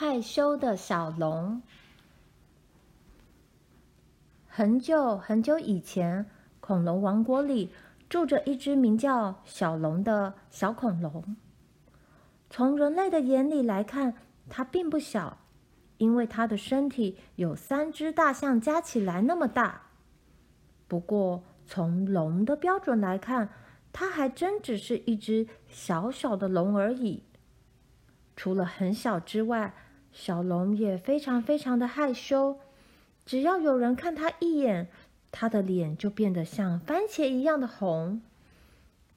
害羞的小龙。很久很久以前，恐龙王国里住着一只名叫小龙的小恐龙。从人类的眼里来看，它并不小，因为它的身体有三只大象加起来那么大。不过，从龙的标准来看，它还真只是一只小小的龙而已。除了很小之外，小龙也非常非常的害羞。只要有人看它一眼，它的脸就变得像番茄一样的红。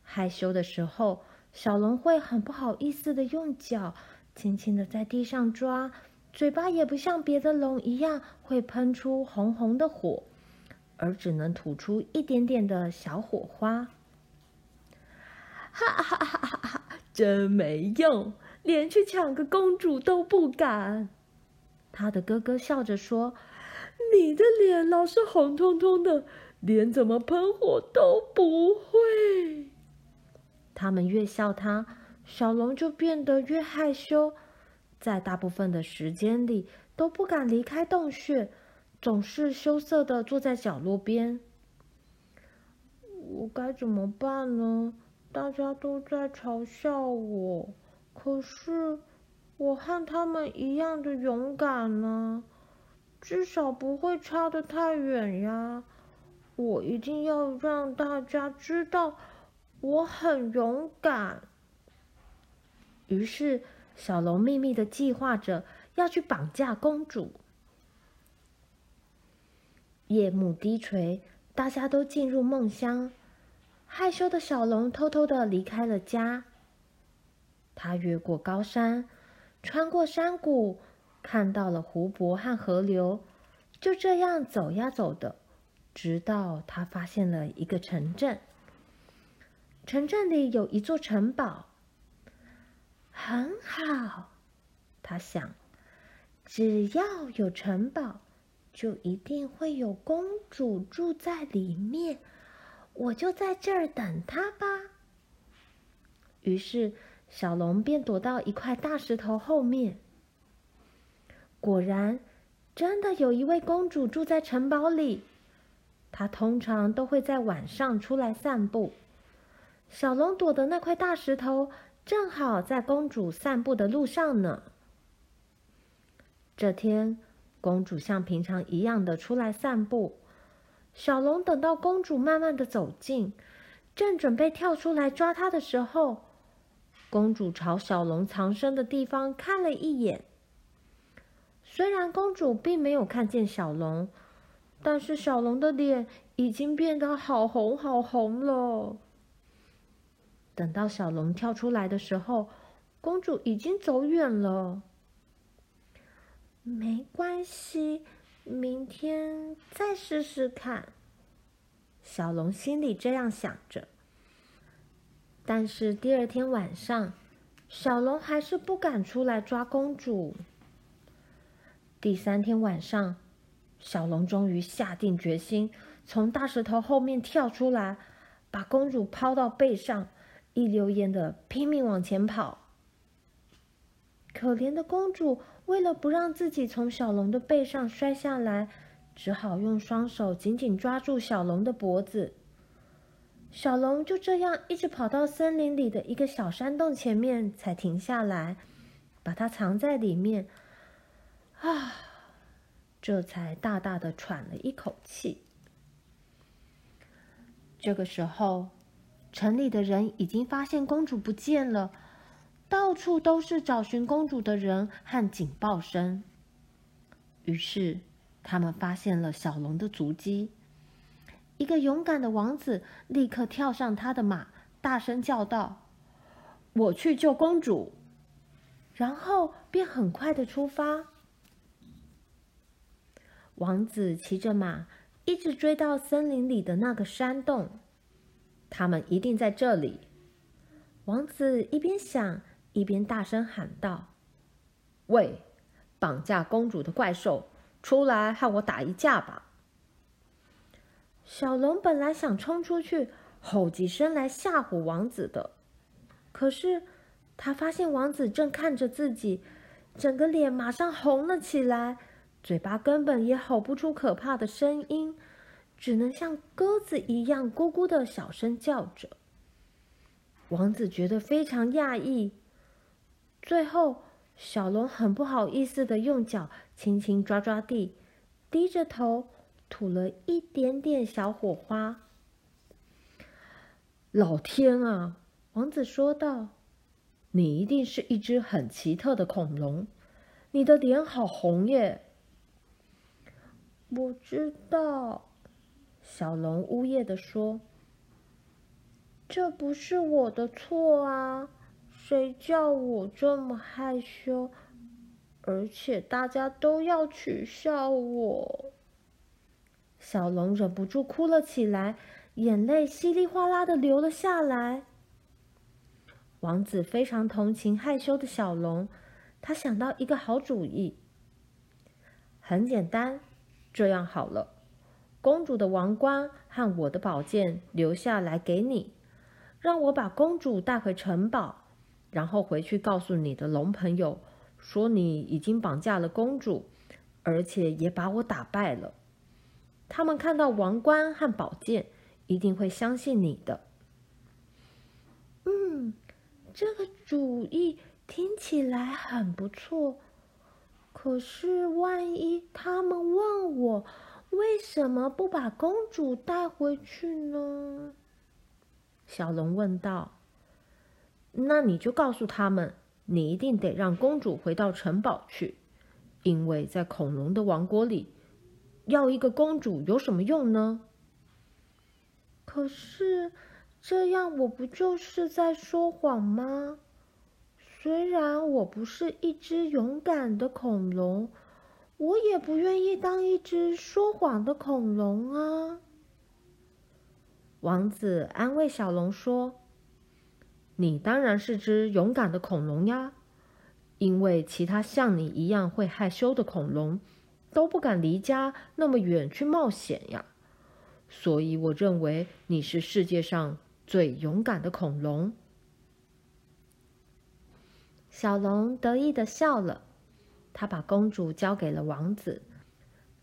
害羞的时候，小龙会很不好意思的用脚轻轻的在地上抓，嘴巴也不像别的龙一样会喷出红红的火。而只能吐出一点点的小火花，哈哈哈哈哈！真没用，连去抢个公主都不敢。他的哥哥笑着说：“你的脸老是红彤彤的，连怎么喷火都不会。”他们越笑他，小龙就变得越害羞，在大部分的时间里都不敢离开洞穴。总是羞涩的坐在角落边。我该怎么办呢？大家都在嘲笑我，可是我和他们一样的勇敢呢，至少不会差得太远呀。我一定要让大家知道我很勇敢。于是，小龙秘密的计划着要去绑架公主。夜幕低垂，大家都进入梦乡。害羞的小龙偷偷的离开了家。他越过高山，穿过山谷，看到了湖泊和河流。就这样走呀走的，直到他发现了一个城镇。城镇里有一座城堡，很好。他想，只要有城堡。就一定会有公主住在里面，我就在这儿等她吧。于是，小龙便躲到一块大石头后面。果然，真的有一位公主住在城堡里。她通常都会在晚上出来散步。小龙躲的那块大石头，正好在公主散步的路上呢。这天。公主像平常一样的出来散步，小龙等到公主慢慢的走近，正准备跳出来抓她的时候，公主朝小龙藏身的地方看了一眼。虽然公主并没有看见小龙，但是小龙的脸已经变得好红好红了。等到小龙跳出来的时候，公主已经走远了。没关系，明天再试试看。小龙心里这样想着。但是第二天晚上，小龙还是不敢出来抓公主。第三天晚上，小龙终于下定决心，从大石头后面跳出来，把公主抛到背上，一溜烟的拼命往前跑。可怜的公主。为了不让自己从小龙的背上摔下来，只好用双手紧紧抓住小龙的脖子。小龙就这样一直跑到森林里的一个小山洞前面，才停下来，把它藏在里面。啊，这才大大的喘了一口气。这个时候，城里的人已经发现公主不见了。到处都是找寻公主的人和警报声。于是，他们发现了小龙的足迹。一个勇敢的王子立刻跳上他的马，大声叫道：“我去救公主！”然后便很快的出发。王子骑着马，一直追到森林里的那个山洞。他们一定在这里。王子一边想。一边大声喊道：“喂，绑架公主的怪兽，出来和我打一架吧！”小龙本来想冲出去吼几声来吓唬王子的，可是他发现王子正看着自己，整个脸马上红了起来，嘴巴根本也吼不出可怕的声音，只能像鸽子一样咕咕的小声叫着。王子觉得非常讶异。最后，小龙很不好意思的用脚轻轻抓抓地，低着头吐了一点点小火花。老天啊！王子说道。你一定是一只很奇特的恐龙，你的脸好红耶！我知道，小龙呜咽地说：“这不是我的错啊，谁叫我这么害羞，而且大家都要取笑我。”小龙忍不住哭了起来，眼泪稀里哗啦的流了下来。王子非常同情害羞的小龙，他想到一个好主意。很简单，这样好了，公主的王冠和我的宝剑留下来给你，让我把公主带回城堡，然后回去告诉你的龙朋友，说你已经绑架了公主，而且也把我打败了。他们看到王冠和宝剑，一定会相信你的。嗯。这个主意听起来很不错，可是万一他们问我为什么不把公主带回去呢？小龙问道。那你就告诉他们，你一定得让公主回到城堡去，因为在恐龙的王国里，要一个公主有什么用呢？可是。这样我不就是在说谎吗？虽然我不是一只勇敢的恐龙，我也不愿意当一只说谎的恐龙啊。王子安慰小龙说：“你当然是只勇敢的恐龙呀，因为其他像你一样会害羞的恐龙都不敢离家那么远去冒险呀。所以我认为你是世界上。”最勇敢的恐龙，小龙得意的笑了。他把公主交给了王子，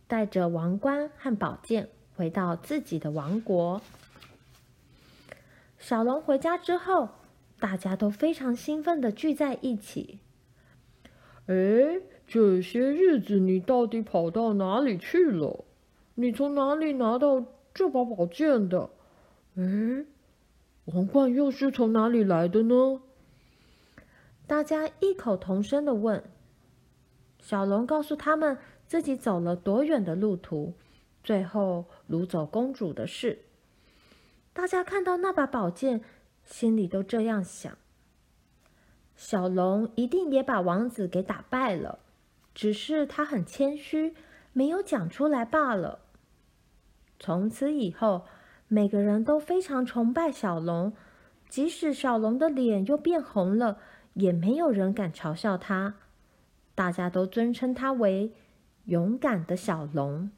带着王冠和宝剑回到自己的王国。小龙回家之后，大家都非常兴奋的聚在一起。哎，这些日子你到底跑到哪里去了？你从哪里拿到这把宝剑的？哎。王冠又是从哪里来的呢？大家异口同声的问。小龙告诉他们自己走了多远的路途，最后掳走公主的事。大家看到那把宝剑，心里都这样想：小龙一定也把王子给打败了，只是他很谦虚，没有讲出来罢了。从此以后，每个人都非常崇拜小龙，即使小龙的脸又变红了，也没有人敢嘲笑他。大家都尊称他为勇敢的小龙。